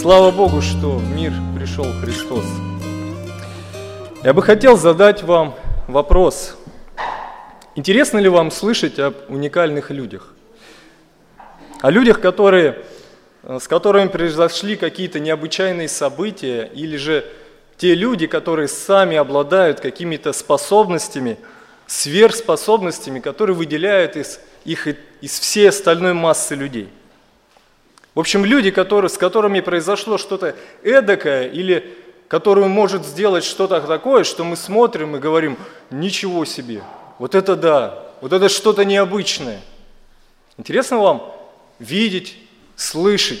Слава Богу, что в мир пришел Христос. Я бы хотел задать вам вопрос. Интересно ли вам слышать об уникальных людях? О людях, которые, с которыми произошли какие-то необычайные события, или же те люди, которые сами обладают какими-то способностями, сверхспособностями, которые выделяют из, их из всей остальной массы людей. В общем, люди, которые, с которыми произошло что-то эдакое или который может сделать что-то такое, что мы смотрим и говорим, ничего себе, вот это да, вот это что-то необычное. Интересно вам видеть, слышать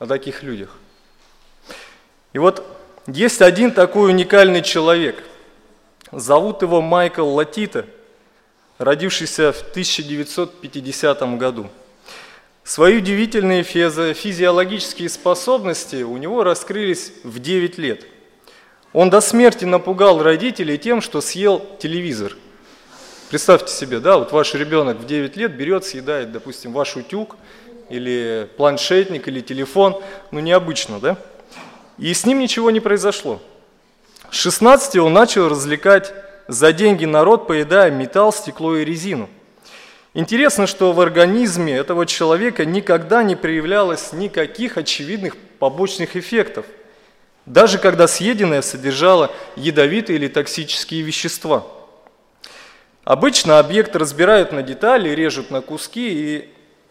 о таких людях? И вот есть один такой уникальный человек. Зовут его Майкл Латита, родившийся в 1950 году. Свои удивительные физиологические способности у него раскрылись в 9 лет. Он до смерти напугал родителей тем, что съел телевизор. Представьте себе, да, вот ваш ребенок в 9 лет берет, съедает, допустим, ваш утюг или планшетник или телефон, ну необычно, да? И с ним ничего не произошло. С 16 он начал развлекать за деньги народ, поедая металл, стекло и резину – Интересно, что в организме этого человека никогда не проявлялось никаких очевидных побочных эффектов, даже когда съеденное содержало ядовитые или токсические вещества. Обычно объект разбирают на детали, режут на куски, и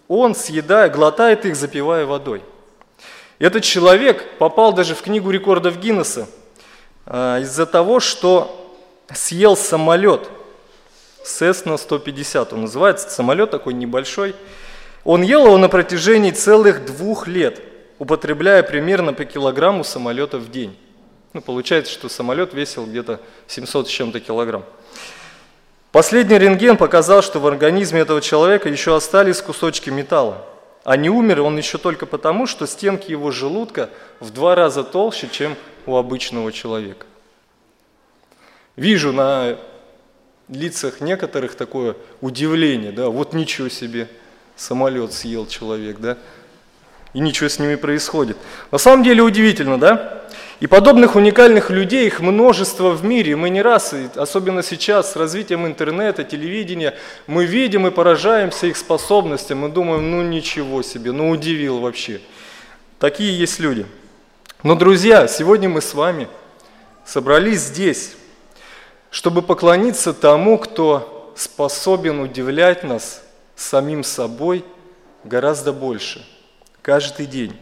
он, съедая, глотает их, запивая водой. Этот человек попал даже в книгу рекордов Гиннесса а, из-за того, что съел самолет – Cessna 150 он называется, самолет такой небольшой. Он ел его на протяжении целых двух лет, употребляя примерно по килограмму самолета в день. Ну, получается, что самолет весил где-то 700 с чем-то килограмм. Последний рентген показал, что в организме этого человека еще остались кусочки металла. А не умер он еще только потому, что стенки его желудка в два раза толще, чем у обычного человека. Вижу на лицах некоторых такое удивление, да, вот ничего себе, самолет съел человек, да, и ничего с ними происходит. На самом деле удивительно, да? И подобных уникальных людей, их множество в мире. Мы не раз, особенно сейчас с развитием интернета, телевидения, мы видим и поражаемся их способностям. Мы думаем, ну ничего себе, ну удивил вообще. Такие есть люди. Но, друзья, сегодня мы с вами собрались здесь, чтобы поклониться тому, кто способен удивлять нас самим собой гораздо больше, каждый день,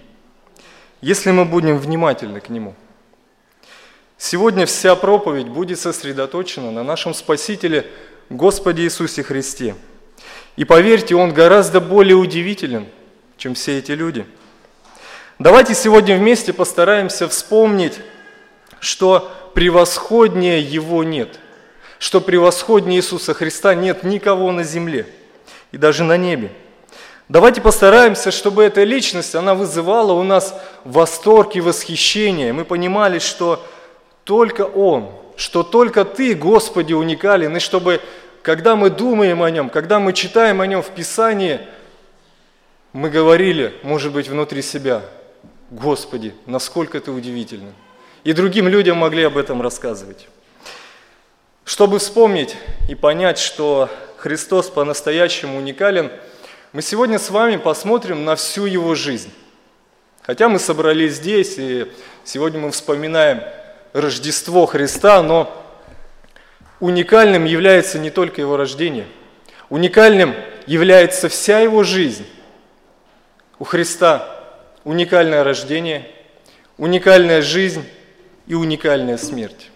если мы будем внимательны к Нему. Сегодня вся проповедь будет сосредоточена на нашем Спасителе Господе Иисусе Христе. И поверьте, Он гораздо более удивителен, чем все эти люди. Давайте сегодня вместе постараемся вспомнить, что превосходнее Его нет, что превосходнее Иисуса Христа нет никого на земле и даже на небе. Давайте постараемся, чтобы эта личность, она вызывала у нас восторг и восхищение. Мы понимали, что только Он, что только Ты, Господи, уникален, и чтобы, когда мы думаем о Нем, когда мы читаем о Нем в Писании, мы говорили, может быть, внутри себя, Господи, насколько Ты удивительный и другим людям могли об этом рассказывать. Чтобы вспомнить и понять, что Христос по-настоящему уникален, мы сегодня с вами посмотрим на всю Его жизнь. Хотя мы собрались здесь, и сегодня мы вспоминаем Рождество Христа, но уникальным является не только Его рождение. Уникальным является вся Его жизнь. У Христа уникальное рождение, уникальная жизнь, и уникальная смерть.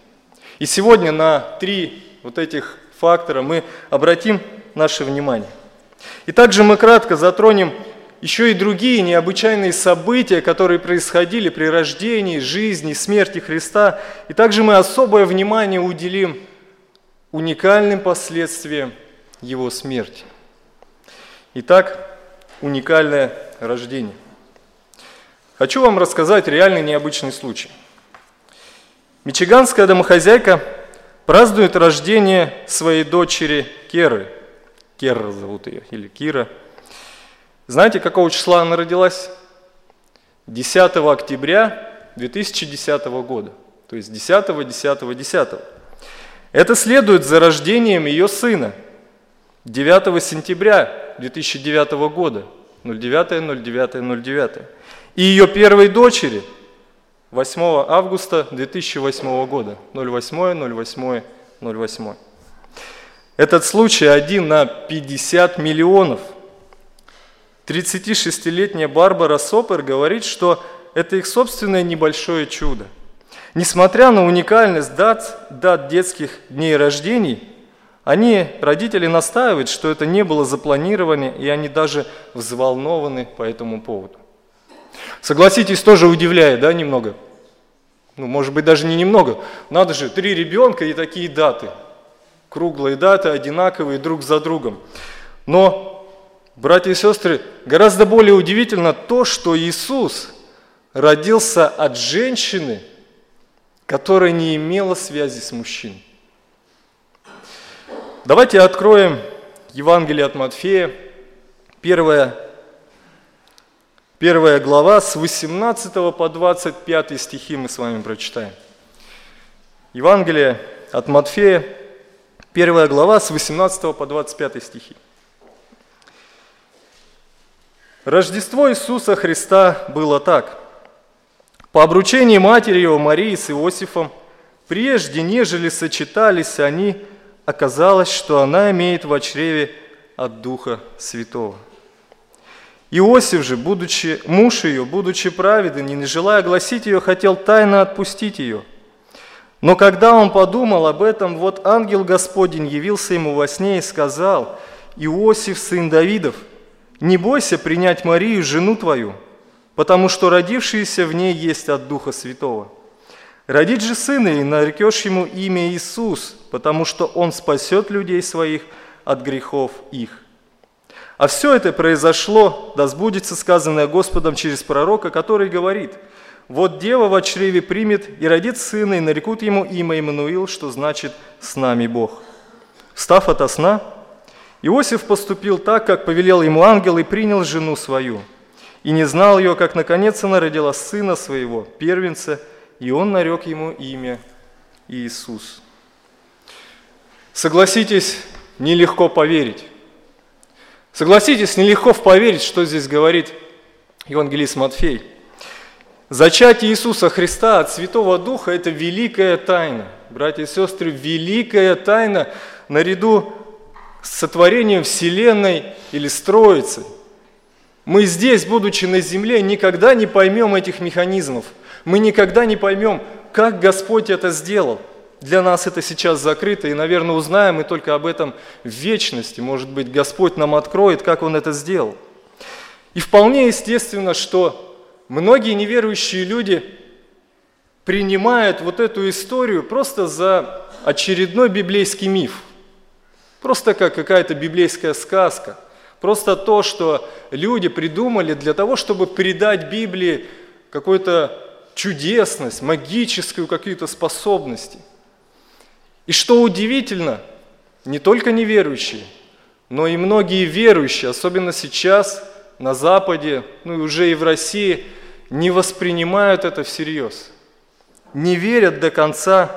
И сегодня на три вот этих фактора мы обратим наше внимание. И также мы кратко затронем еще и другие необычайные события, которые происходили при рождении, жизни, смерти Христа. И также мы особое внимание уделим уникальным последствиям Его смерти. Итак, уникальное рождение. Хочу вам рассказать реальный необычный случай – Мичиганская домохозяйка празднует рождение своей дочери Керы. Кера зовут ее, или Кира. Знаете, какого числа она родилась? 10 октября 2010 года, то есть 10, 10, 10. Это следует за рождением ее сына 9 сентября 2009 года, 09, 09, 09. И ее первой дочери 8 августа 2008 года, 08, 08, 08. Этот случай один на 50 миллионов. 36-летняя Барбара Сопер говорит, что это их собственное небольшое чудо. Несмотря на уникальность дат, дат детских дней рождений, они, родители, настаивают, что это не было запланировано, и они даже взволнованы по этому поводу. Согласитесь, тоже удивляет, да, немного? Ну, может быть, даже не немного. Надо же, три ребенка и такие даты – круглые даты, одинаковые друг за другом. Но, братья и сестры, гораздо более удивительно то, что Иисус родился от женщины, которая не имела связи с мужчиной. Давайте откроем Евангелие от Матфея, первая, первая глава, с 18 по 25 стихи мы с вами прочитаем. Евангелие от Матфея, Первая глава с 18 по 25 стихи. Рождество Иисуса Христа было так. По обручении матери его Марии с Иосифом, прежде нежели сочетались они, оказалось, что она имеет в чреве от Духа Святого. Иосиф же, будучи муж ее, будучи праведен и не желая огласить ее, хотел тайно отпустить ее – но когда он подумал об этом, вот ангел Господень явился ему во сне и сказал, «Иосиф, сын Давидов, не бойся принять Марию, жену твою, потому что родившийся в ней есть от Духа Святого. Родить же сына, и нарекешь ему имя Иисус, потому что он спасет людей своих от грехов их». А все это произошло, да сбудется сказанное Господом через пророка, который говорит – вот дева в чреве примет и родит сына, и нарекут ему имя Иммануил, что значит «с нами Бог». Встав ото сна, Иосиф поступил так, как повелел ему ангел, и принял жену свою. И не знал ее, как наконец она родила сына своего, первенца, и он нарек ему имя Иисус. Согласитесь, нелегко поверить. Согласитесь, нелегко поверить, что здесь говорит евангелист Матфей – Зачатие Иисуса Христа от Святого Духа – это великая тайна. Братья и сестры, великая тайна наряду с сотворением Вселенной или строицей. Мы здесь, будучи на земле, никогда не поймем этих механизмов. Мы никогда не поймем, как Господь это сделал. Для нас это сейчас закрыто, и, наверное, узнаем мы только об этом в вечности. Может быть, Господь нам откроет, как Он это сделал. И вполне естественно, что Многие неверующие люди принимают вот эту историю просто за очередной библейский миф. Просто как какая-то библейская сказка. Просто то, что люди придумали для того, чтобы придать Библии какую-то чудесность, магическую какие-то способности. И что удивительно, не только неверующие, но и многие верующие, особенно сейчас на Западе, ну и уже и в России – не воспринимают это всерьез, не верят до конца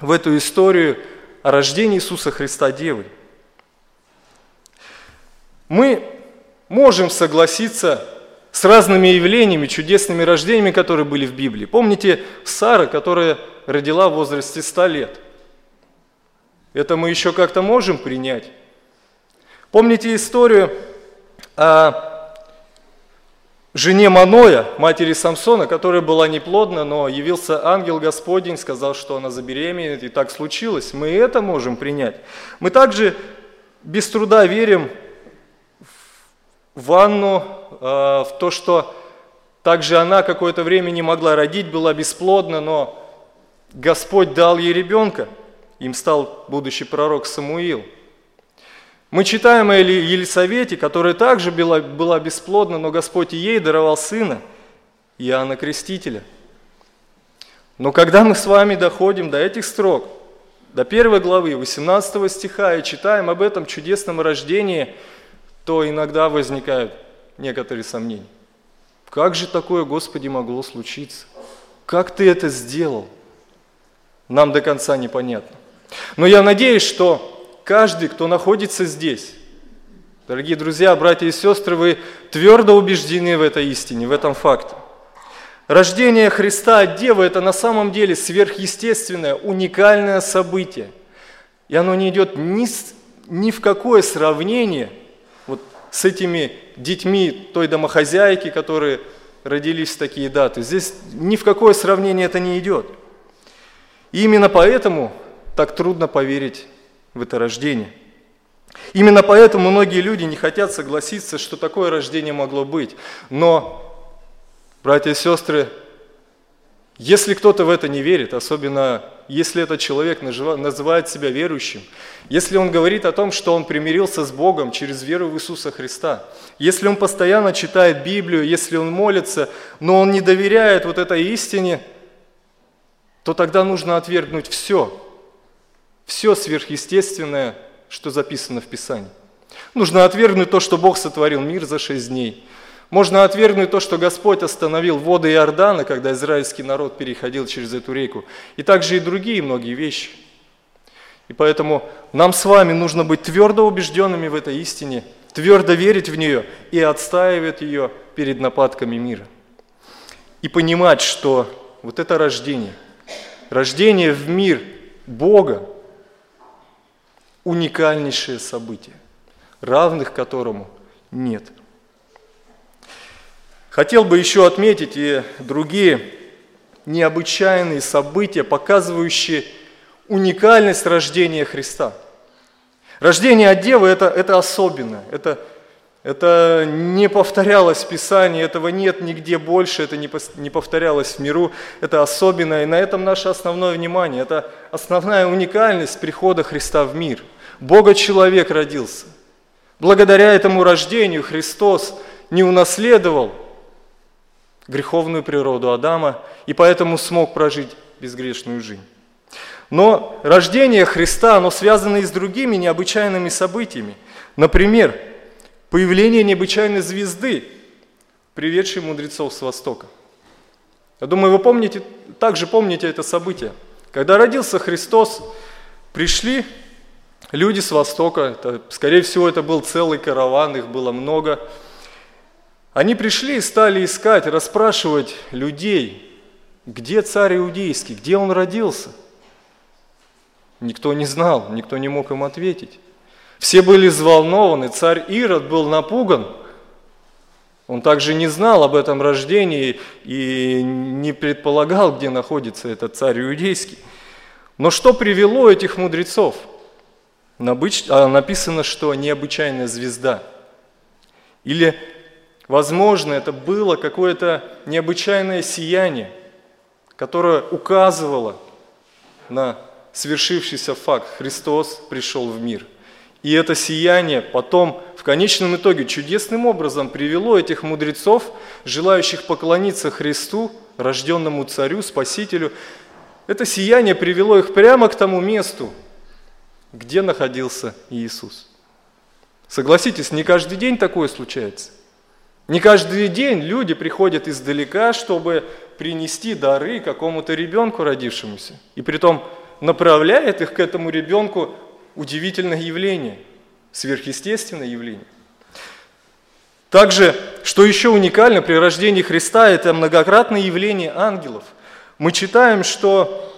в эту историю о рождении Иисуса Христа Девы. Мы можем согласиться с разными явлениями, чудесными рождениями, которые были в Библии. Помните Сара, которая родила в возрасте 100 лет? Это мы еще как-то можем принять. Помните историю о жене Маноя, матери Самсона, которая была неплодна, но явился ангел Господень, сказал, что она забеременеет, и так случилось. Мы это можем принять. Мы также без труда верим в ванну, а, в то, что также она какое-то время не могла родить, была бесплодна, но Господь дал ей ребенка, им стал будущий пророк Самуил – мы читаем о Елисавете, которая также была, была бесплодна, но Господь ей даровал сына, Иоанна Крестителя. Но когда мы с вами доходим до этих строк, до первой главы, 18 стиха, и читаем об этом чудесном рождении, то иногда возникают некоторые сомнения. Как же такое, Господи, могло случиться? Как ты это сделал? Нам до конца непонятно. Но я надеюсь, что каждый, кто находится здесь, дорогие друзья, братья и сестры, вы твердо убеждены в этой истине, в этом факте. Рождение Христа от Девы – это на самом деле сверхъестественное, уникальное событие. И оно не идет ни, ни в какое сравнение вот с этими детьми той домохозяйки, которые родились в такие даты. Здесь ни в какое сравнение это не идет. И именно поэтому так трудно поверить в это рождение. Именно поэтому многие люди не хотят согласиться, что такое рождение могло быть. Но, братья и сестры, если кто-то в это не верит, особенно если этот человек называет себя верующим, если он говорит о том, что он примирился с Богом через веру в Иисуса Христа, если он постоянно читает Библию, если он молится, но он не доверяет вот этой истине, то тогда нужно отвергнуть все, все сверхъестественное, что записано в Писании. Нужно отвергнуть то, что Бог сотворил мир за шесть дней – можно отвергнуть то, что Господь остановил воды Иордана, когда израильский народ переходил через эту реку, и также и другие многие вещи. И поэтому нам с вами нужно быть твердо убежденными в этой истине, твердо верить в нее и отстаивать ее перед нападками мира. И понимать, что вот это рождение, рождение в мир Бога, уникальнейшее событие, равных которому нет – Хотел бы еще отметить и другие необычайные события, показывающие уникальность рождения Христа. Рождение от Девы это, – это особенное, это, это не повторялось в Писании, этого нет нигде больше, это не, не повторялось в миру, это особенное, и на этом наше основное внимание, это основная уникальность прихода Христа в мир. Бога-человек родился. Благодаря этому рождению Христос не унаследовал – греховную природу Адама и поэтому смог прожить безгрешную жизнь. Но рождение Христа, оно связано и с другими необычайными событиями. Например, появление необычайной звезды, приведшей мудрецов с Востока. Я думаю, вы помните, также помните это событие. Когда родился Христос, пришли люди с Востока, это, скорее всего, это был целый караван, их было много – они пришли и стали искать, расспрашивать людей, где царь иудейский, где он родился. Никто не знал, никто не мог им ответить. Все были взволнованы, царь Ирод был напуган. Он также не знал об этом рождении и не предполагал, где находится этот царь иудейский. Но что привело этих мудрецов? А, написано, что необычайная звезда. Или Возможно, это было какое-то необычайное сияние, которое указывало на свершившийся факт. Христос пришел в мир. И это сияние потом в конечном итоге чудесным образом привело этих мудрецов, желающих поклониться Христу, рожденному царю, спасителю, это сияние привело их прямо к тому месту, где находился Иисус. Согласитесь, не каждый день такое случается. Не каждый день люди приходят издалека, чтобы принести дары какому-то ребенку родившемуся. И притом направляет их к этому ребенку удивительное явление, сверхъестественное явление. Также, что еще уникально при рождении Христа, это многократное явление ангелов. Мы читаем, что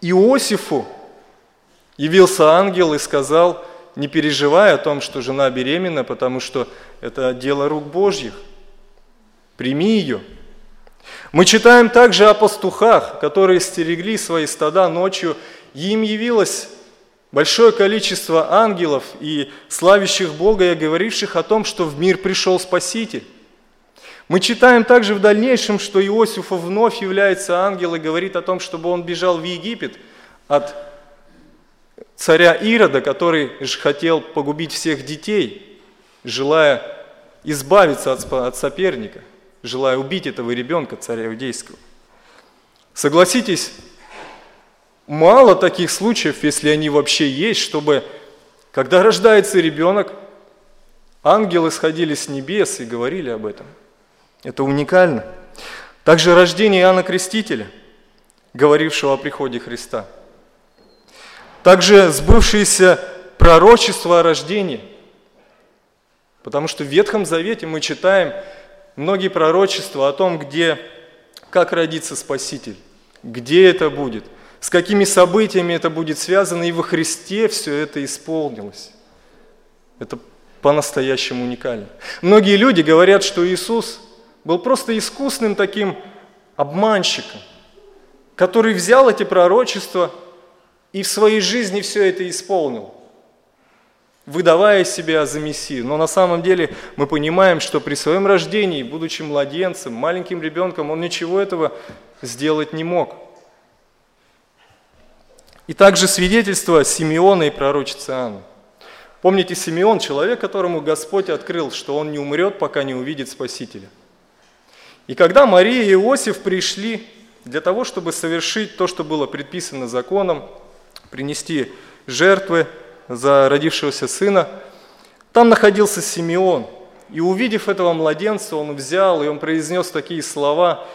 Иосифу явился ангел и сказал – не переживай о том, что жена беременна, потому что это дело рук Божьих. Прими ее. Мы читаем также о пастухах, которые стерегли свои стада ночью, и им явилось большое количество ангелов и славящих Бога и говоривших о том, что в мир пришел Спаситель. Мы читаем также в дальнейшем, что Иосифу вновь является ангел и говорит о том, чтобы он бежал в Египет от царя Ирода, который же хотел погубить всех детей, желая избавиться от, соперника, желая убить этого ребенка, царя Иудейского. Согласитесь, мало таких случаев, если они вообще есть, чтобы, когда рождается ребенок, ангелы сходили с небес и говорили об этом. Это уникально. Также рождение Иоанна Крестителя, говорившего о приходе Христа. Также сбывшееся пророчество о рождении. Потому что в Ветхом Завете мы читаем многие пророчества о том, где, как родится Спаситель, где это будет, с какими событиями это будет связано, и во Христе все это исполнилось. Это по-настоящему уникально. Многие люди говорят, что Иисус был просто искусным таким обманщиком, который взял эти пророчества и в своей жизни все это исполнил, выдавая себя за Мессию. Но на самом деле мы понимаем, что при своем рождении, будучи младенцем, маленьким ребенком, он ничего этого сделать не мог. И также свидетельство Симеона и пророчицы Анны – Помните, Симеон, человек, которому Господь открыл, что он не умрет, пока не увидит Спасителя. И когда Мария и Иосиф пришли для того, чтобы совершить то, что было предписано законом, принести жертвы за родившегося сына, там находился Симеон. И увидев этого младенца, он взял, и он произнес такие слова,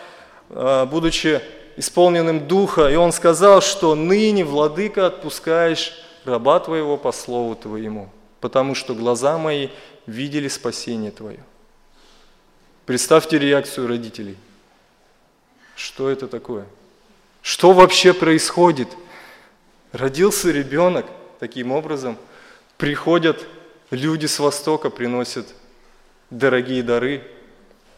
а, будучи исполненным духа, и он сказал, что ныне, владыка, отпускаешь раба Твоего по слову Твоему, потому что глаза мои видели спасение Твое. Представьте реакцию родителей. Что это такое? Что вообще происходит? Родился ребенок таким образом, приходят люди с Востока, приносят дорогие дары,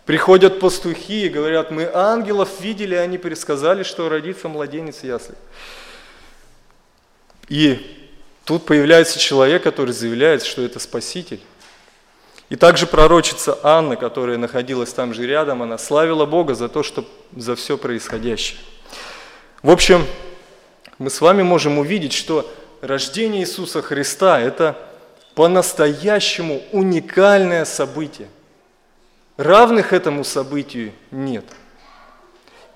приходят пастухи и говорят, мы ангелов видели, они предсказали, что родится младенец ясли. И Тут появляется человек, который заявляет, что это Спаситель. И также пророчица Анна, которая находилась там же рядом, она славила Бога за то, что за все происходящее. В общем, мы с вами можем увидеть, что рождение Иисуса Христа – это по-настоящему уникальное событие. Равных этому событию нет.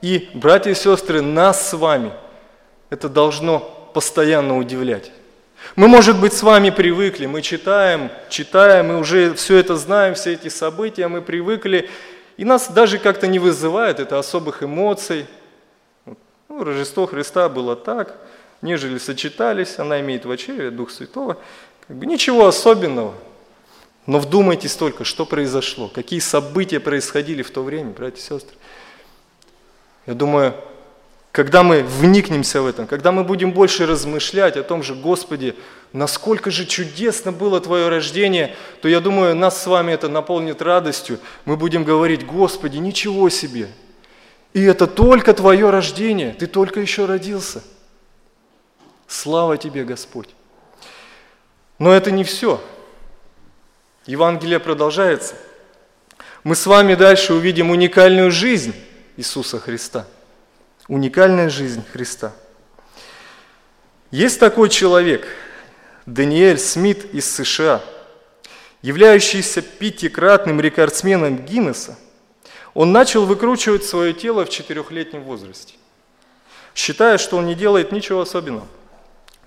И, братья и сестры, нас с вами это должно постоянно удивлять. Мы, может быть, с вами привыкли, мы читаем, читаем, мы уже все это знаем, все эти события, мы привыкли, и нас даже как-то не вызывает это особых эмоций. Ну, Рождество Христа было так, нежели сочетались, она имеет в очереве Дух Святого. Как бы ничего особенного. Но вдумайтесь только, что произошло, какие события происходили в то время, братья и сестры. Я думаю, когда мы вникнемся в этом, когда мы будем больше размышлять о том же, Господи, насколько же чудесно было Твое рождение, то я думаю, нас с вами это наполнит радостью. Мы будем говорить, Господи, ничего себе. И это только Твое рождение, Ты только еще родился. Слава Тебе, Господь. Но это не все. Евангелие продолжается. Мы с вами дальше увидим уникальную жизнь Иисуса Христа – Уникальная жизнь Христа. Есть такой человек, Даниэль Смит из США, являющийся пятикратным рекордсменом Гиннесса. Он начал выкручивать свое тело в четырехлетнем возрасте, считая, что он не делает ничего особенного.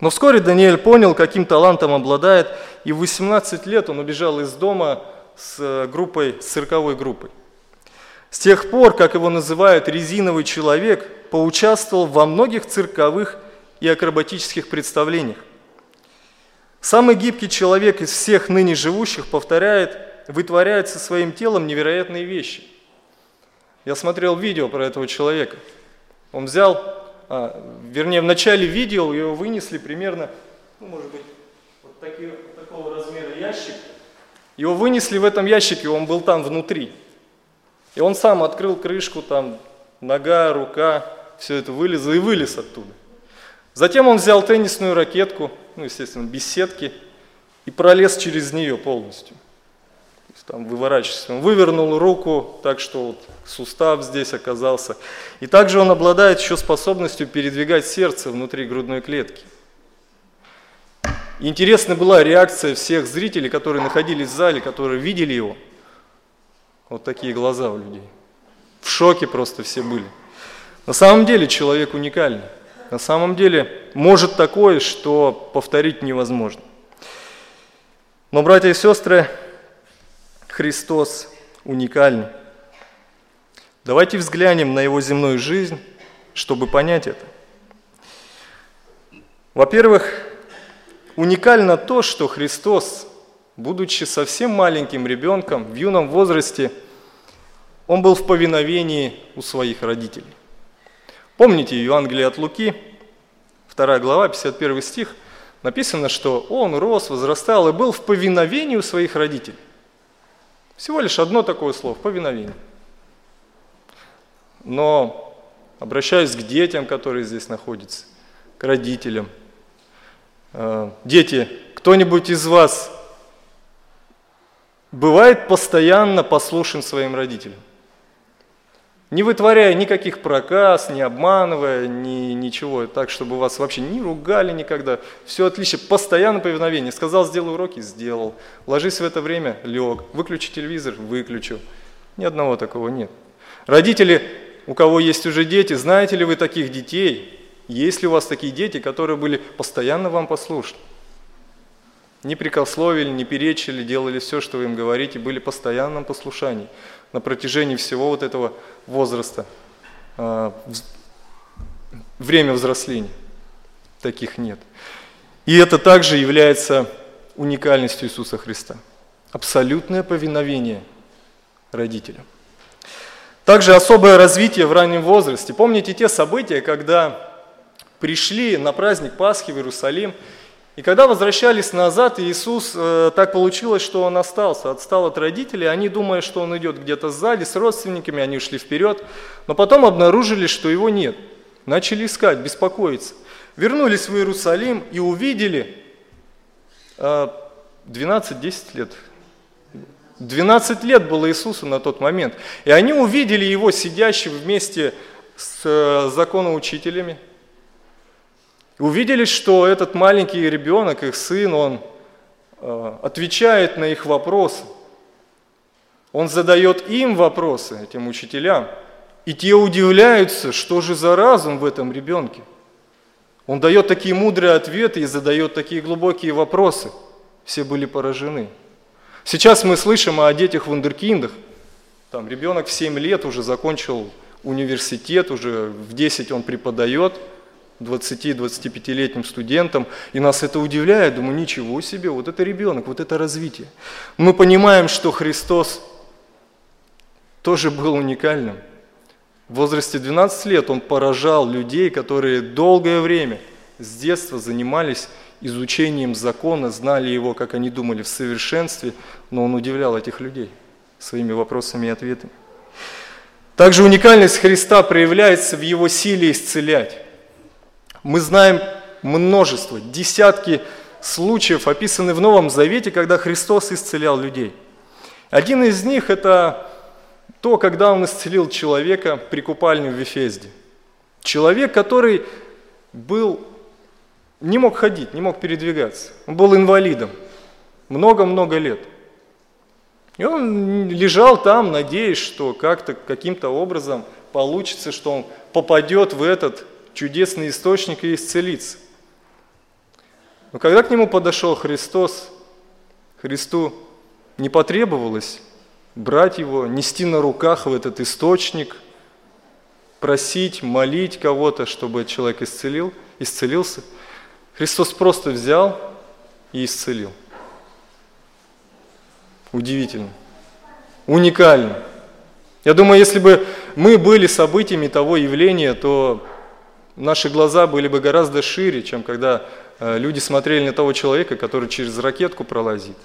Но вскоре Даниэль понял, каким талантом обладает, и в 18 лет он убежал из дома с группой, с цирковой группой. С тех пор, как его называют резиновый человек, поучаствовал во многих цирковых и акробатических представлениях. Самый гибкий человек из всех ныне живущих повторяет, вытворяет со своим телом невероятные вещи. Я смотрел видео про этого человека. Он взял, а, вернее, в начале видео его вынесли примерно, ну, может быть, вот таки, такого размера ящик. Его вынесли в этом ящике, он был там внутри. И он сам открыл крышку, там нога, рука, все это вылезло и вылез оттуда. Затем он взял теннисную ракетку, ну, естественно, без сетки, и пролез через нее полностью. Там выворачивался. Он вывернул руку так, что вот сустав здесь оказался. И также он обладает еще способностью передвигать сердце внутри грудной клетки. Интересна была реакция всех зрителей, которые находились в зале, которые видели его. Вот такие глаза у людей. В шоке просто все были. На самом деле человек уникальный. На самом деле может такое, что повторить невозможно. Но, братья и сестры, Христос уникальный. Давайте взглянем на его земную жизнь, чтобы понять это. Во-первых, уникально то, что Христос, будучи совсем маленьким ребенком, в юном возрасте, он был в повиновении у своих родителей. Помните Евангелие от Луки, 2 глава, 51 стих, написано, что он рос, возрастал и был в повиновении у своих родителей. Всего лишь одно такое слово – повиновение. Но обращаюсь к детям, которые здесь находятся, к родителям. Э, дети, кто-нибудь из вас бывает постоянно послушен своим родителям? Не вытворяя никаких проказ, не обманывая, ни, ничего, так, чтобы вас вообще не ругали никогда. Все отлично, постоянно повиновение. Сказал, сделай уроки, сделал. Ложись в это время, лег. Выключи телевизор, выключу. Ни одного такого нет. Родители, у кого есть уже дети, знаете ли вы таких детей? Есть ли у вас такие дети, которые были постоянно вам послушны? Не прикословили, не перечили, делали все, что вы им говорите, были в постоянном послушании на протяжении всего вот этого возраста, а, время взросления. Таких нет. И это также является уникальностью Иисуса Христа. Абсолютное повиновение родителям. Также особое развитие в раннем возрасте. Помните те события, когда пришли на праздник Пасхи в Иерусалим, и когда возвращались назад, Иисус, э, так получилось, что Он остался, отстал от родителей, они, думая, что Он идет где-то сзади с родственниками, они ушли вперед, но потом обнаружили, что Его нет. Начали искать, беспокоиться. Вернулись в Иерусалим и увидели э, 12-10 лет. 12 лет было Иисусу на тот момент. И они увидели Его сидящим вместе с э, законоучителями, увидели, что этот маленький ребенок, их сын, он э, отвечает на их вопросы. Он задает им вопросы, этим учителям. И те удивляются, что же за разум в этом ребенке. Он дает такие мудрые ответы и задает такие глубокие вопросы. Все были поражены. Сейчас мы слышим о детях вундеркиндах. Там ребенок в 7 лет уже закончил университет, уже в 10 он преподает – 20-25-летним студентам, и нас это удивляет, думаю, ничего себе, вот это ребенок, вот это развитие. Мы понимаем, что Христос тоже был уникальным. В возрасте 12 лет он поражал людей, которые долгое время с детства занимались изучением закона, знали его, как они думали, в совершенстве, но он удивлял этих людей своими вопросами и ответами. Также уникальность Христа проявляется в его силе исцелять. Мы знаем множество, десятки случаев описаны в Новом Завете, когда Христос исцелял людей. Один из них – это то, когда Он исцелил человека при купальне в Вифезде. Человек, который был, не мог ходить, не мог передвигаться. Он был инвалидом много-много лет. И он лежал там, надеясь, что как-то, каким-то образом получится, что он попадет в этот чудесный источник и исцелиться. Но когда к нему подошел Христос, Христу не потребовалось брать его, нести на руках в этот источник, просить, молить кого-то, чтобы человек исцелил, исцелился. Христос просто взял и исцелил. Удивительно. Уникально. Я думаю, если бы мы были событиями того явления, то наши глаза были бы гораздо шире, чем когда э, люди смотрели на того человека, который через ракетку пролазит.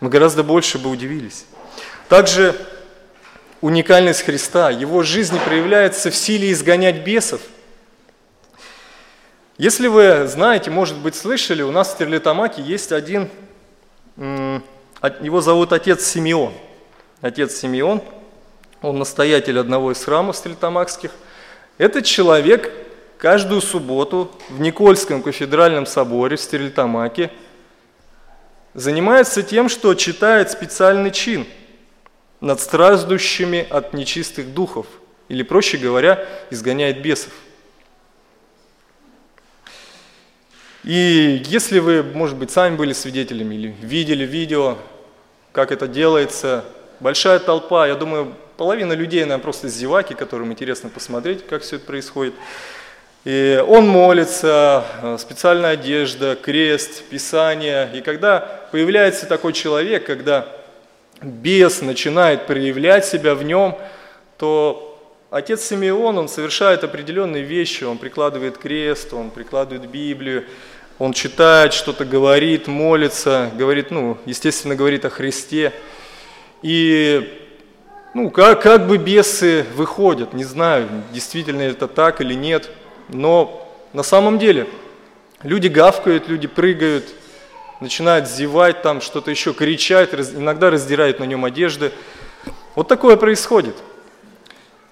Мы гораздо больше бы удивились. Также уникальность Христа, Его жизнь проявляется в силе изгонять бесов. Если вы знаете, может быть, слышали, у нас в Стерлитамаке есть один, его зовут отец Симеон. Отец Симеон, он настоятель одного из храмов стерлитамакских – этот человек каждую субботу в Никольском кафедральном соборе в Стерлитамаке занимается тем, что читает специальный чин над страждущими от нечистых духов, или, проще говоря, изгоняет бесов. И если вы, может быть, сами были свидетелями или видели видео, как это делается, большая толпа, я думаю, половина людей, наверное, просто зеваки, которым интересно посмотреть, как все это происходит. И он молится, э, специальная одежда, крест, писание. И когда появляется такой человек, когда бес начинает проявлять себя в нем, то отец Симеон, он совершает определенные вещи, он прикладывает крест, он прикладывает Библию, он читает, что-то говорит, молится, говорит, ну, естественно, говорит о Христе. И, ну, как, как бы бесы выходят, не знаю, действительно это так или нет, но на самом деле люди гавкают, люди прыгают, начинают зевать там, что-то еще кричать, иногда раздирают на нем одежды. Вот такое происходит –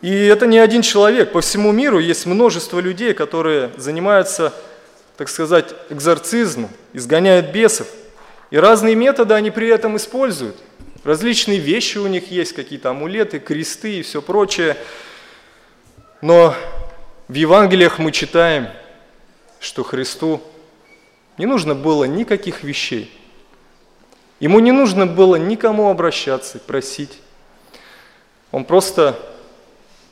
и это не один человек. По всему миру есть множество людей, которые занимаются, так сказать, экзорцизмом, изгоняют бесов. И разные методы они при этом используют. Различные вещи у них есть, какие-то амулеты, кресты и все прочее. Но в Евангелиях мы читаем, что Христу не нужно было никаких вещей. Ему не нужно было никому обращаться, просить. Он просто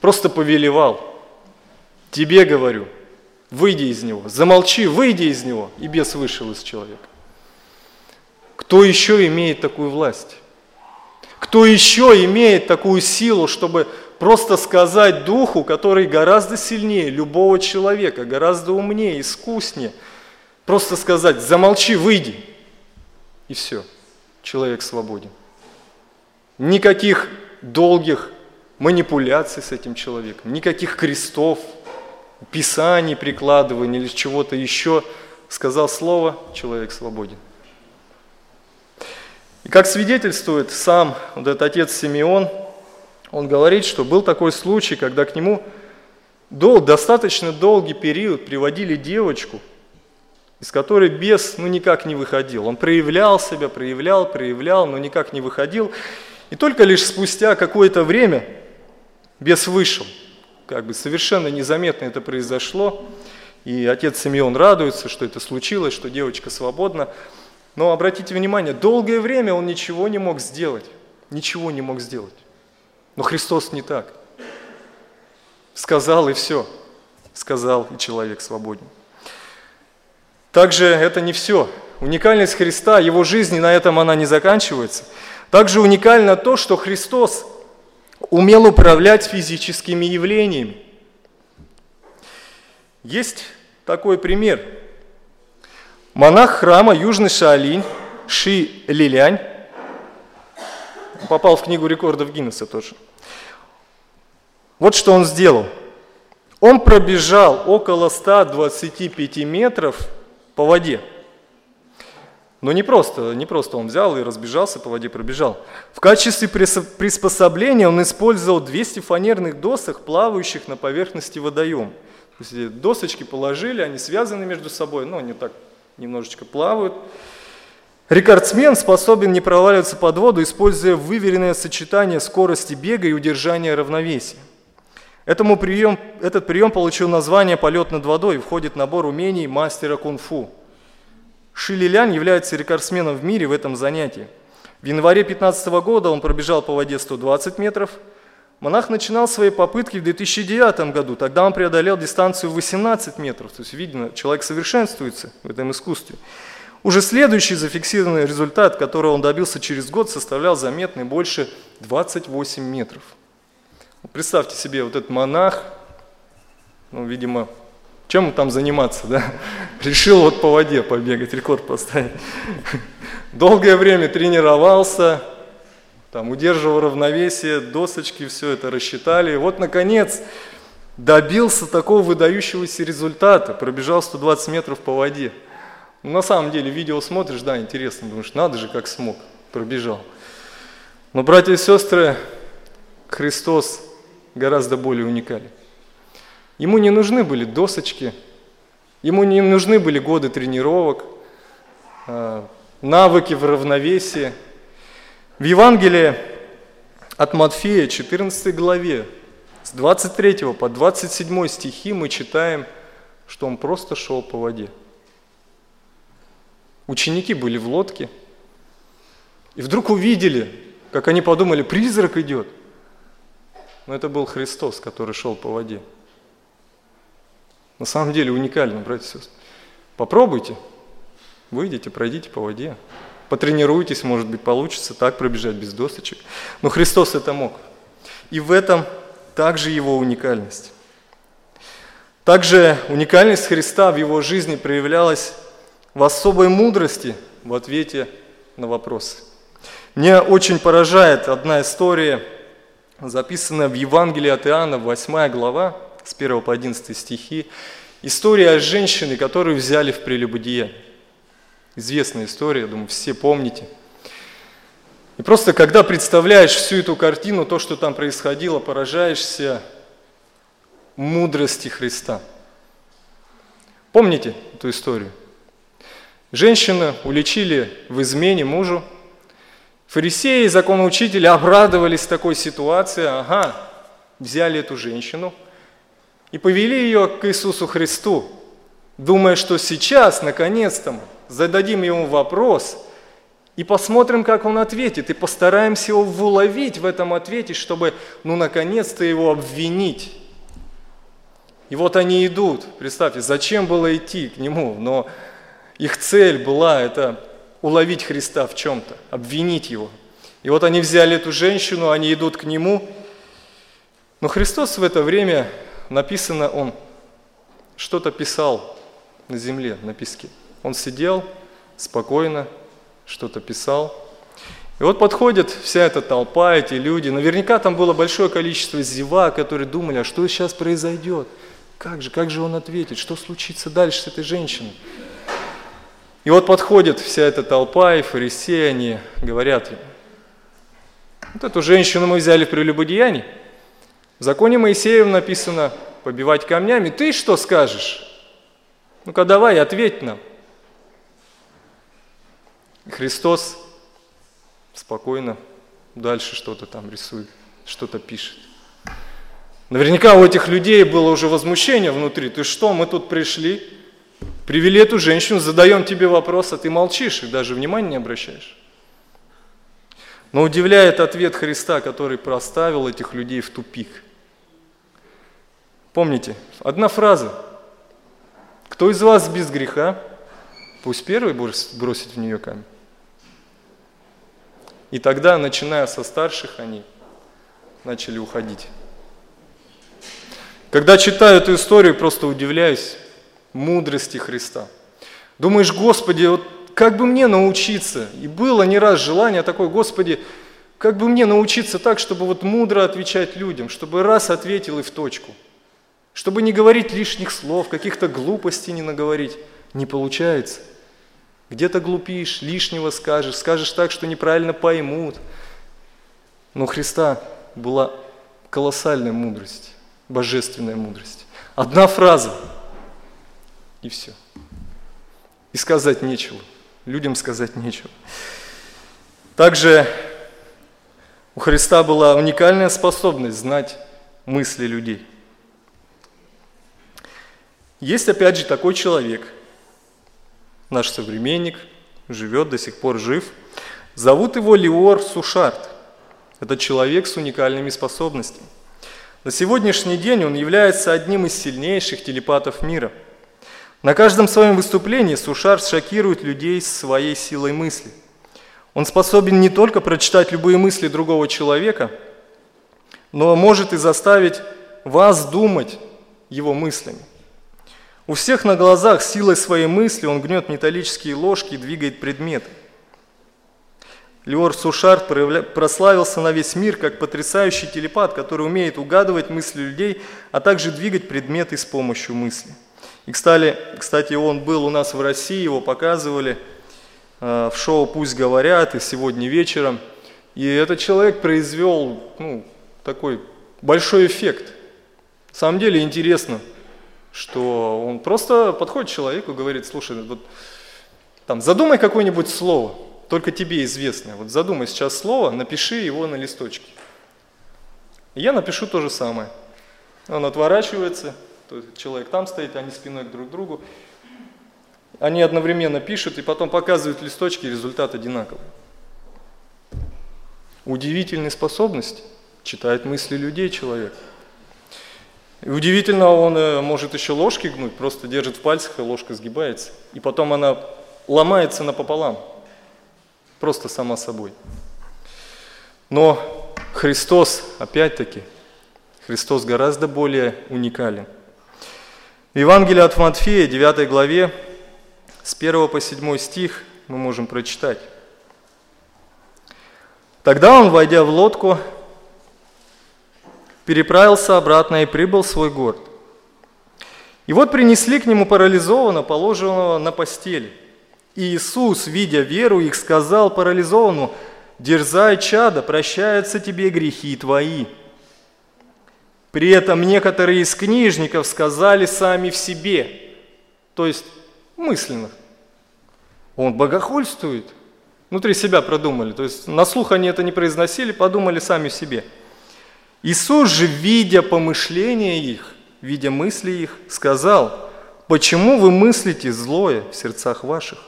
просто повелевал. Тебе говорю, выйди из него, замолчи, выйди из него. И бес вышел из человека. Кто еще имеет такую власть? Кто еще имеет такую силу, чтобы просто сказать духу, который гораздо сильнее любого человека, гораздо умнее, искуснее, просто сказать, замолчи, выйди. И все, человек свободен. Никаких долгих манипуляций с этим человеком, никаких крестов, писаний прикладывания или чего-то еще. Сказал слово, человек свободен. И как свидетельствует сам вот этот отец Симеон, он говорит, что был такой случай, когда к нему дол, достаточно долгий период приводили девочку, из которой бес ну, никак не выходил. Он проявлял себя, проявлял, проявлял, но никак не выходил. И только лишь спустя какое-то время Бес вышел. Как бы совершенно незаметно это произошло. И отец Симеон радуется, что это случилось, что девочка свободна. Но обратите внимание, долгое время он ничего не мог сделать. Ничего не мог сделать. Но Христос не так. Сказал и все. Сказал, и человек свободен. Также это не все. Уникальность Христа, Его жизни, на этом она не заканчивается. Также уникально то, что Христос умел управлять физическими явлениями. Есть такой пример. Монах храма Южный Шаолинь Ши Лилянь попал в книгу рекордов Гиннесса тоже. Вот что он сделал. Он пробежал около 125 метров по воде. Но не просто, не просто он взял и разбежался, по воде пробежал. В качестве приспособления он использовал 200 фанерных досок, плавающих на поверхности водоема. То есть досочки положили, они связаны между собой, но они так немножечко плавают. Рекордсмен способен не проваливаться под воду, используя выверенное сочетание скорости бега и удержания равновесия. Этому прием, этот прием получил название «полет над водой» и входит в набор умений мастера кунг-фу. Шилилян является рекордсменом в мире в этом занятии. В январе 2015 года он пробежал по воде 120 метров. Монах начинал свои попытки в 2009 году. Тогда он преодолел дистанцию 18 метров. То есть, видно, человек совершенствуется в этом искусстве. Уже следующий зафиксированный результат, которого он добился через год, составлял заметный больше 28 метров. Представьте себе, вот этот монах, ну, видимо, чем там заниматься, да? Решил вот по воде побегать, рекорд поставить. Долгое время тренировался, там удерживал равновесие, досочки, все это рассчитали. И вот, наконец, добился такого выдающегося результата, пробежал 120 метров по воде. На самом деле, видео смотришь, да, интересно, думаешь, надо же, как смог, пробежал. Но, братья и сестры, Христос гораздо более уникален. Ему не нужны были досочки, ему не нужны были годы тренировок, а, навыки в равновесии. В Евангелии от Матфея, 14 главе, с 23 по 27 стихи мы читаем, что он просто шел по воде. Ученики были в лодке, и вдруг увидели, как они подумали, призрак идет. Но это был Христос, который шел по воде. На самом деле уникально, братья и сестры. Попробуйте, выйдите, пройдите по воде. Потренируйтесь, может быть, получится так пробежать без досочек. Но Христос это мог. И в этом также его уникальность. Также уникальность Христа в его жизни проявлялась в особой мудрости в ответе на вопросы. Мне очень поражает одна история, записанная в Евангелии от Иоанна, 8 глава, с 1 по 11 стихи. История о женщине, которую взяли в прелюбодеяние. Известная история, я думаю, все помните. И просто когда представляешь всю эту картину, то, что там происходило, поражаешься мудрости Христа. Помните эту историю? Женщину уличили в измене мужу. Фарисеи и законоучители обрадовались такой ситуации. Ага, взяли эту женщину и повели ее к Иисусу Христу, думая, что сейчас, наконец-то, зададим ему вопрос и посмотрим, как он ответит, и постараемся его выловить в этом ответе, чтобы, ну, наконец-то его обвинить. И вот они идут, представьте, зачем было идти к нему, но их цель была это уловить Христа в чем-то, обвинить его. И вот они взяли эту женщину, они идут к нему, но Христос в это время, написано, он что-то писал на земле, на песке. Он сидел спокойно, что-то писал. И вот подходит вся эта толпа, эти люди. Наверняка там было большое количество зева, которые думали, а что сейчас произойдет? Как же, как же он ответит? Что случится дальше с этой женщиной? И вот подходит вся эта толпа, и фарисеи, они говорят ему, вот эту женщину мы взяли в прелюбодеянии. В законе Моисеев написано побивать камнями. Ты что скажешь? Ну-ка давай, ответь нам. Христос спокойно дальше что-то там рисует, что-то пишет. Наверняка у этих людей было уже возмущение внутри. Ты что, мы тут пришли, привели эту женщину, задаем тебе вопрос, а ты молчишь и даже внимания не обращаешь. Но удивляет ответ Христа, который проставил этих людей в тупик. Помните, одна фраза. Кто из вас без греха, пусть первый бросит в нее камень. И тогда, начиная со старших, они начали уходить. Когда читаю эту историю, просто удивляюсь мудрости Христа. Думаешь, Господи, вот как бы мне научиться? И было не раз желание такое, Господи, как бы мне научиться так, чтобы вот мудро отвечать людям, чтобы раз ответил и в точку, чтобы не говорить лишних слов, каких-то глупостей не наговорить. Не получается – где-то глупишь, лишнего скажешь, скажешь так, что неправильно поймут. Но у Христа была колоссальная мудрость, божественная мудрость. Одна фраза, и все. И сказать нечего, людям сказать нечего. Также у Христа была уникальная способность знать мысли людей. Есть опять же такой человек – наш современник, живет, до сих пор жив. Зовут его Леор Сушарт. Это человек с уникальными способностями. На сегодняшний день он является одним из сильнейших телепатов мира. На каждом своем выступлении Сушарт шокирует людей своей силой мысли. Он способен не только прочитать любые мысли другого человека, но может и заставить вас думать его мыслями. У всех на глазах силой своей мысли он гнет металлические ложки и двигает предметы. Леор Сушарт прославился на весь мир как потрясающий телепат, который умеет угадывать мысли людей, а также двигать предметы с помощью мысли. И, кстати, кстати, он был у нас в России, его показывали э, в шоу «Пусть говорят» и сегодня вечером. И этот человек произвел ну, такой большой эффект. На самом деле интересно – что он просто подходит к человеку и говорит, слушай, вот там задумай какое-нибудь слово, только тебе известное. Вот задумай сейчас слово, напиши его на листочке. И я напишу то же самое. Он отворачивается, то есть человек там стоит, они спиной друг к другу. Они одновременно пишут и потом показывают листочки, результат одинаковый. Удивительные способности. Читает мысли людей человек. И удивительно, он э, может еще ложки гнуть, просто держит в пальцах, и ложка сгибается. И потом она ломается напополам. Просто сама собой. Но Христос, опять-таки, Христос гораздо более уникален. В Евангелии от Матфея, 9 главе, с 1 по 7 стих мы можем прочитать. Тогда он, войдя в лодку, переправился обратно и прибыл в свой город. И вот принесли к нему парализованного, положенного на постели. И Иисус, видя веру их, сказал парализованному, «Дерзай, чада, прощаются тебе грехи твои». При этом некоторые из книжников сказали сами в себе, то есть мысленно. Он богохульствует. Внутри себя продумали. То есть на слух они это не произносили, подумали сами в себе – Иисус же, видя помышления их, видя мысли их, сказал, «Почему вы мыслите злое в сердцах ваших?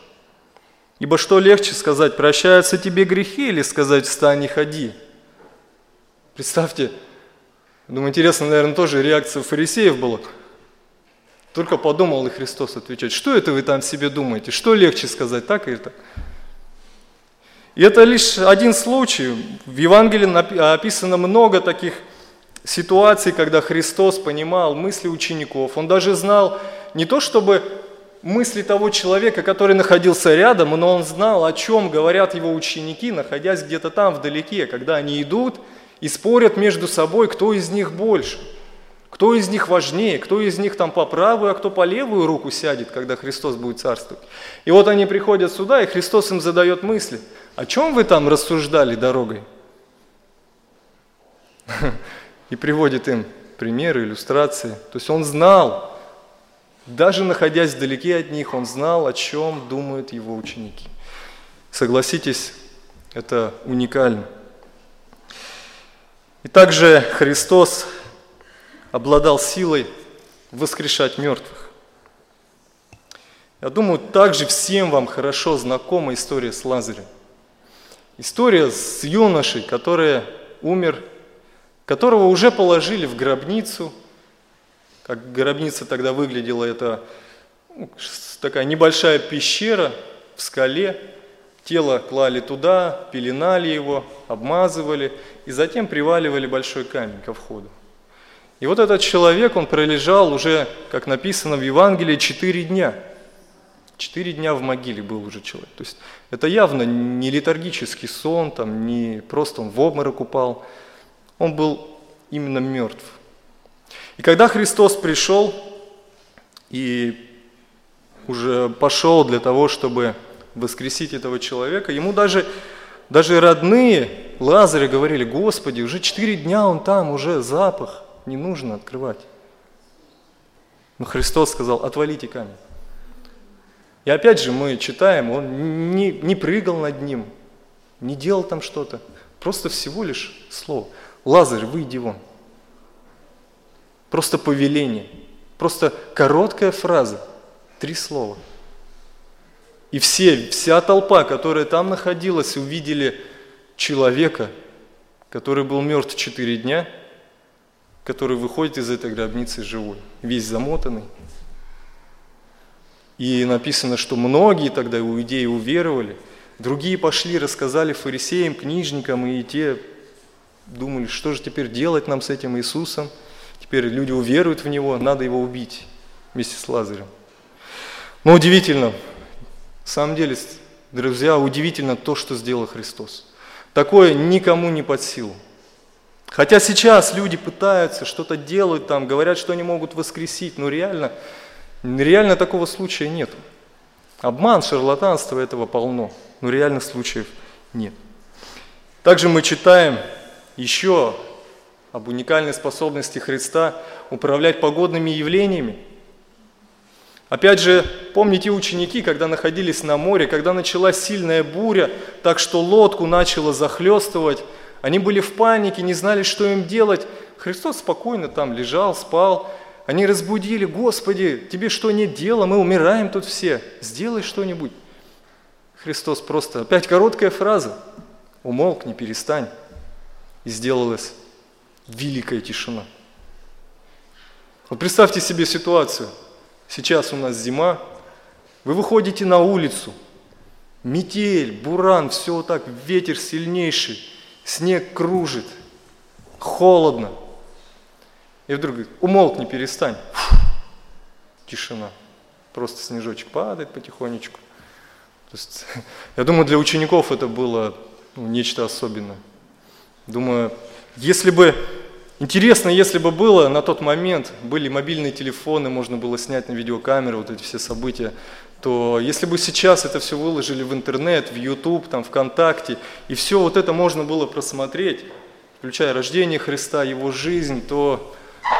Ибо что легче сказать, прощаются тебе грехи, или сказать, встань и ходи?» Представьте, думаю, интересно, наверное, тоже реакция фарисеев была. Только подумал и Христос отвечать, что это вы там себе думаете, что легче сказать, так или так? И это лишь один случай. В Евангелии описано много таких ситуаций, когда Христос понимал мысли учеников. Он даже знал не то, чтобы мысли того человека, который находился рядом, но он знал, о чем говорят его ученики, находясь где-то там вдалеке, когда они идут и спорят между собой, кто из них больше, кто из них важнее, кто из них там по правую, а кто по левую руку сядет, когда Христос будет царствовать. И вот они приходят сюда, и Христос им задает мысли – о чем вы там рассуждали дорогой? И приводит им примеры, иллюстрации. То есть он знал, даже находясь вдалеке от них, он знал, о чем думают его ученики. Согласитесь, это уникально. И также Христос обладал силой воскрешать мертвых. Я думаю, также всем вам хорошо знакома история с Лазарем. История с юношей, который умер, которого уже положили в гробницу. Как гробница тогда выглядела, это ну, такая небольшая пещера в скале. Тело клали туда, пеленали его, обмазывали и затем приваливали большой камень ко входу. И вот этот человек, он пролежал уже, как написано в Евангелии, четыре дня – Четыре дня в могиле был уже человек. То есть это явно не летаргический сон, там, не просто он в обморок упал. Он был именно мертв. И когда Христос пришел и уже пошел для того, чтобы воскресить этого человека, ему даже, даже родные Лазаря говорили, Господи, уже четыре дня он там, уже запах, не нужно открывать. Но Христос сказал, отвалите камень. И опять же мы читаем, он не, не прыгал над ним, не делал там что-то. Просто всего лишь слово. Лазарь, выйди вон. Просто повеление. Просто короткая фраза. Три слова. И все, вся толпа, которая там находилась, увидели человека, который был мертв четыре дня, который выходит из этой гробницы живой, весь замотанный, и написано, что многие тогда иудеи уверовали, другие пошли, рассказали фарисеям, книжникам, и те думали, что же теперь делать нам с этим Иисусом. Теперь люди уверуют в Него, надо Его убить вместе с Лазарем. Но удивительно, на самом деле, друзья, удивительно то, что сделал Христос. Такое никому не под силу. Хотя сейчас люди пытаются, что-то делают там, говорят, что они могут воскресить, но реально Реально такого случая нет. Обман, шарлатанство этого полно, но реальных случаев нет. Также мы читаем еще об уникальной способности Христа управлять погодными явлениями. Опять же, помните ученики, когда находились на море, когда началась сильная буря, так что лодку начало захлестывать, они были в панике, не знали, что им делать. Христос спокойно там лежал, спал, они разбудили, Господи, тебе что нет дела, мы умираем тут все, сделай что-нибудь. Христос просто, опять короткая фраза, умолкни, перестань, и сделалась великая тишина. Вот представьте себе ситуацию. Сейчас у нас зима, вы выходите на улицу, метель, буран, все вот так, ветер сильнейший, снег кружит, холодно. И вдруг говорит, умолкни, перестань. Фу, тишина. Просто снежочек падает потихонечку. То есть, я думаю, для учеников это было ну, нечто особенное. Думаю, если бы, интересно, если бы было на тот момент, были мобильные телефоны, можно было снять на видеокамеру вот эти все события, то если бы сейчас это все выложили в интернет, в YouTube, там, ВКонтакте, и все вот это можно было просмотреть, включая рождение Христа, Его жизнь, то,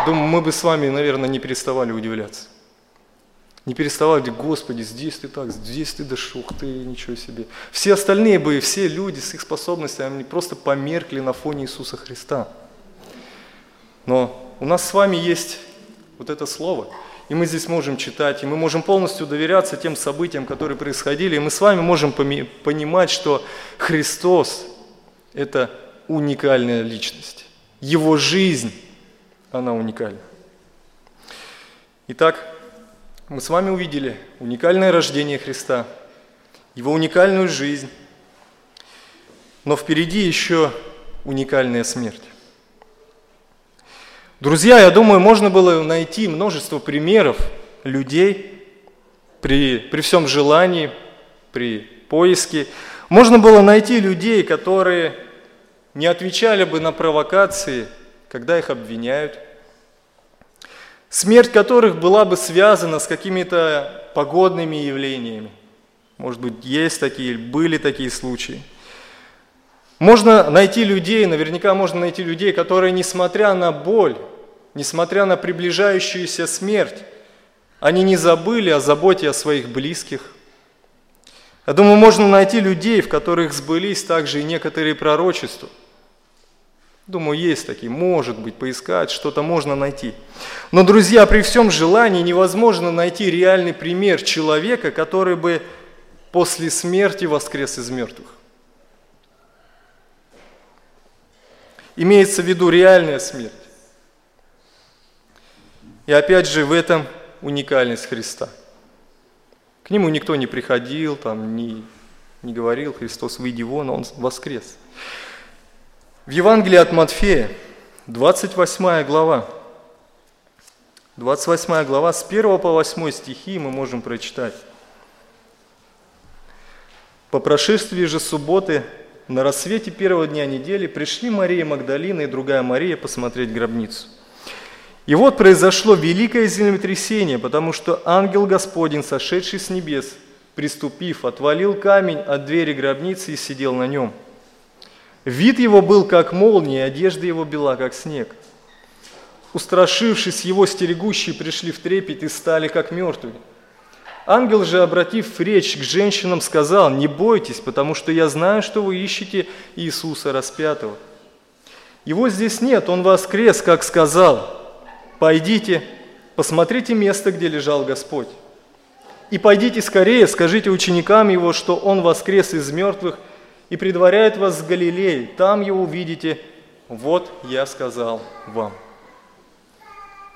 думаю, мы бы с вами, наверное, не переставали удивляться. Не переставали говорить, Господи, здесь ты так, здесь ты дошел, ты, ничего себе. Все остальные бы, все люди с их способностями, они просто померкли на фоне Иисуса Христа. Но у нас с вами есть вот это слово, и мы здесь можем читать, и мы можем полностью доверяться тем событиям, которые происходили, и мы с вами можем понимать, что Христос – это уникальная личность. Его жизнь, она уникальна. Итак, мы с вами увидели уникальное рождение Христа, его уникальную жизнь, но впереди еще уникальная смерть. Друзья, я думаю, можно было найти множество примеров людей при, при всем желании, при поиске. Можно было найти людей, которые не отвечали бы на провокации, когда их обвиняют – смерть которых была бы связана с какими-то погодными явлениями. Может быть, есть такие, были такие случаи. Можно найти людей, наверняка можно найти людей, которые, несмотря на боль, несмотря на приближающуюся смерть, они не забыли о заботе о своих близких. Я думаю, можно найти людей, в которых сбылись также и некоторые пророчества – Думаю, есть такие, может быть, поискать, что-то можно найти. Но, друзья, при всем желании невозможно найти реальный пример человека, который бы после смерти воскрес из мертвых. Имеется в виду реальная смерть. И опять же в этом уникальность Христа. К нему никто не приходил, там, не, не говорил, Христос, выйди вон, он воскрес. В Евангелии от Матфея, 28 глава, 28 глава, с 1 по 8 стихи мы можем прочитать. По прошествии же субботы на рассвете первого дня недели пришли Мария Магдалина и другая Мария посмотреть гробницу. И вот произошло великое землетрясение, потому что ангел Господень, сошедший с небес, приступив, отвалил камень от двери гробницы и сидел на нем – Вид его был как молния, одежда его бела, как снег. Устрашившись, его стерегущие пришли в трепет и стали как мертвые. Ангел же, обратив речь к женщинам, сказал, «Не бойтесь, потому что я знаю, что вы ищете Иисуса распятого. Его здесь нет, Он воскрес, как сказал. Пойдите, посмотрите место, где лежал Господь. И пойдите скорее, скажите ученикам Его, что Он воскрес из мертвых – и предваряет вас с Галилеей, там его увидите, вот я сказал вам.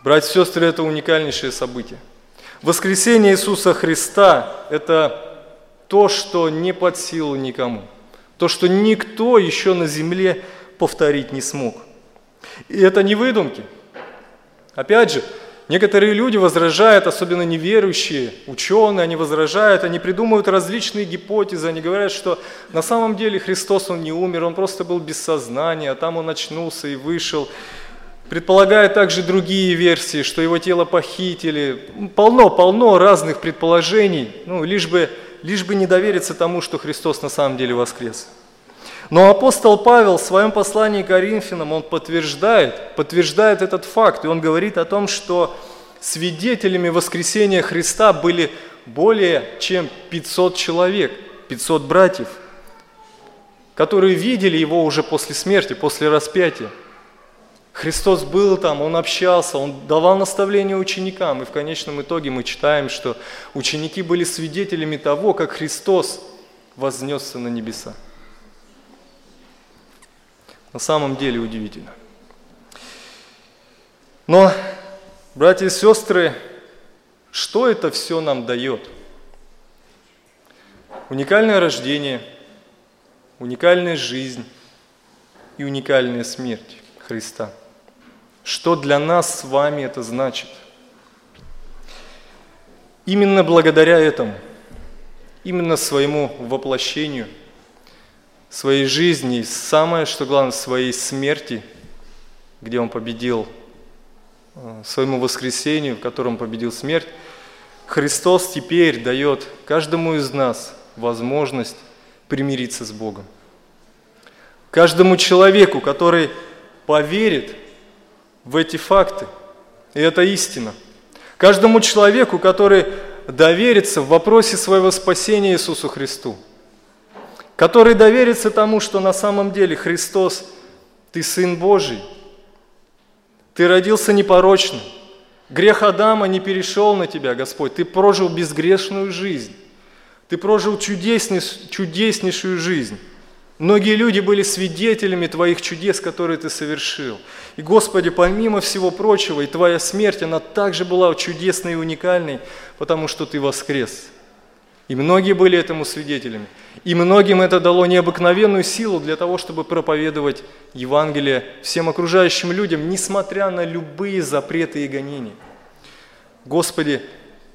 Братья и сестры, это уникальнейшее событие. Воскресение Иисуса Христа – это то, что не под силу никому, то, что никто еще на земле повторить не смог. И это не выдумки. Опять же, Некоторые люди возражают, особенно неверующие, ученые, они возражают, они придумывают различные гипотезы, они говорят, что на самом деле Христос, Он не умер, Он просто был без сознания, а там Он очнулся и вышел. Предполагают также другие версии, что Его тело похитили. Полно-полно разных предположений, ну, лишь бы, лишь бы не довериться тому, что Христос на самом деле воскрес. Но апостол Павел в своем послании к Коринфянам, он подтверждает, подтверждает этот факт, и он говорит о том, что свидетелями воскресения Христа были более чем 500 человек, 500 братьев, которые видели его уже после смерти, после распятия. Христос был там, Он общался, Он давал наставления ученикам, и в конечном итоге мы читаем, что ученики были свидетелями того, как Христос вознесся на небеса. На самом деле удивительно. Но, братья и сестры, что это все нам дает? Уникальное рождение, уникальная жизнь и уникальная смерть Христа. Что для нас с вами это значит? Именно благодаря этому, именно своему воплощению, своей жизни, самое, что главное, своей смерти, где Он победил Э, своему воскресению, в котором победил смерть, Христос теперь дает каждому из нас возможность примириться с Богом. Каждому человеку, который поверит в эти факты, и это истина. Каждому человеку, который доверится в вопросе своего спасения Иисусу Христу, который доверится тому, что на самом деле Христос, Ты Сын Божий – ты родился непорочным. Грех Адама не перешел на тебя, Господь. Ты прожил безгрешную жизнь. Ты прожил чудеснейш, чудеснейшую жизнь. Многие люди были свидетелями Твоих чудес, которые Ты совершил. И, Господи, помимо всего прочего, и Твоя смерть, она также была чудесной и уникальной, потому что Ты воскрес. И многие были этому свидетелями. И многим это дало необыкновенную силу для того, чтобы проповедовать Евангелие всем окружающим людям, несмотря на любые запреты и гонения. Господи,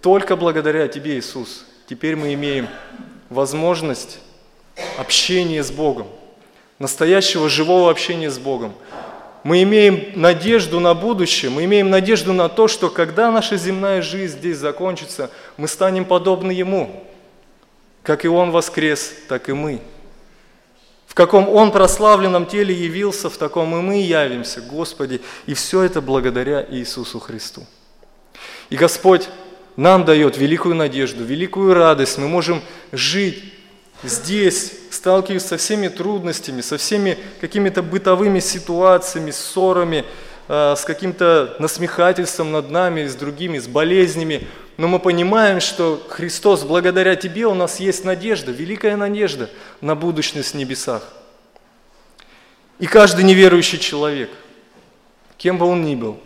только благодаря Тебе, Иисус, теперь мы имеем возможность общения с Богом, настоящего живого общения с Богом. Мы имеем надежду на будущее, мы имеем надежду на то, что когда наша земная жизнь здесь закончится, мы станем подобны Ему, как и Он воскрес, так и мы. В каком Он прославленном теле явился, в таком и мы явимся, Господи. И все это благодаря Иисусу Христу. И Господь нам дает великую надежду, великую радость. Мы можем жить здесь, сталкиваясь со всеми трудностями, со всеми какими-то бытовыми ситуациями, ссорами, э, с каким-то насмехательством над нами, с другими, с болезнями но мы понимаем, что Христос, благодаря Тебе у нас есть надежда, великая надежда на будущность в небесах. И каждый неверующий человек, кем бы он ни был,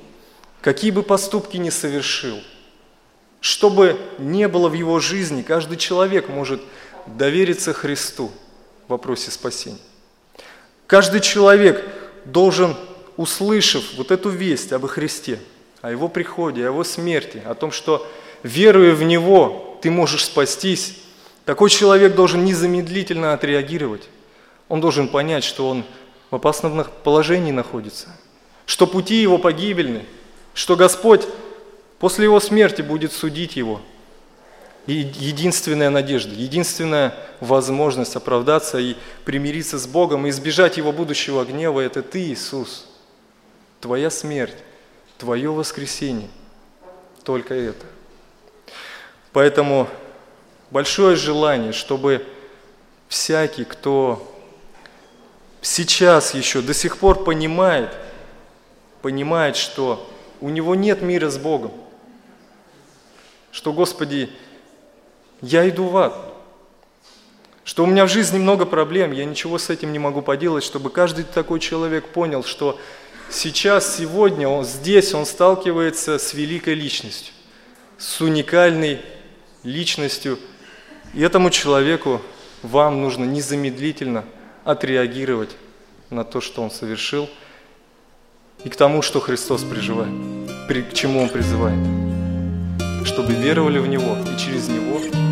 какие бы поступки ни совершил, что бы ни было в его жизни, каждый человек может довериться Христу в вопросе спасения. Каждый человек должен, услышав вот эту весть об Христе, о Его приходе, о Его смерти, о том, что веруя в Него, ты можешь спастись, такой человек должен незамедлительно отреагировать. Он должен понять, что он в опасном положении находится, что пути его погибельны, что Господь после его смерти будет судить его. Единственная надежда, единственная возможность оправдаться и примириться с Богом и избежать Его будущего гнева – это Ты, Иисус. Твоя смерть, Твое воскресение. Только это. Поэтому большое желание, чтобы всякий, кто сейчас еще до сих пор понимает, понимает, что у него нет мира с Богом, что, Господи, я иду в ад, что у меня в жизни много проблем, я ничего с этим не могу поделать, чтобы каждый такой человек понял, что сейчас, сегодня, он здесь, он сталкивается с великой личностью, с уникальной личностью. И этому человеку вам нужно незамедлительно отреагировать на то, что он совершил, и к тому, что Христос приживает, к чему Он призывает, чтобы веровали в Него и через Него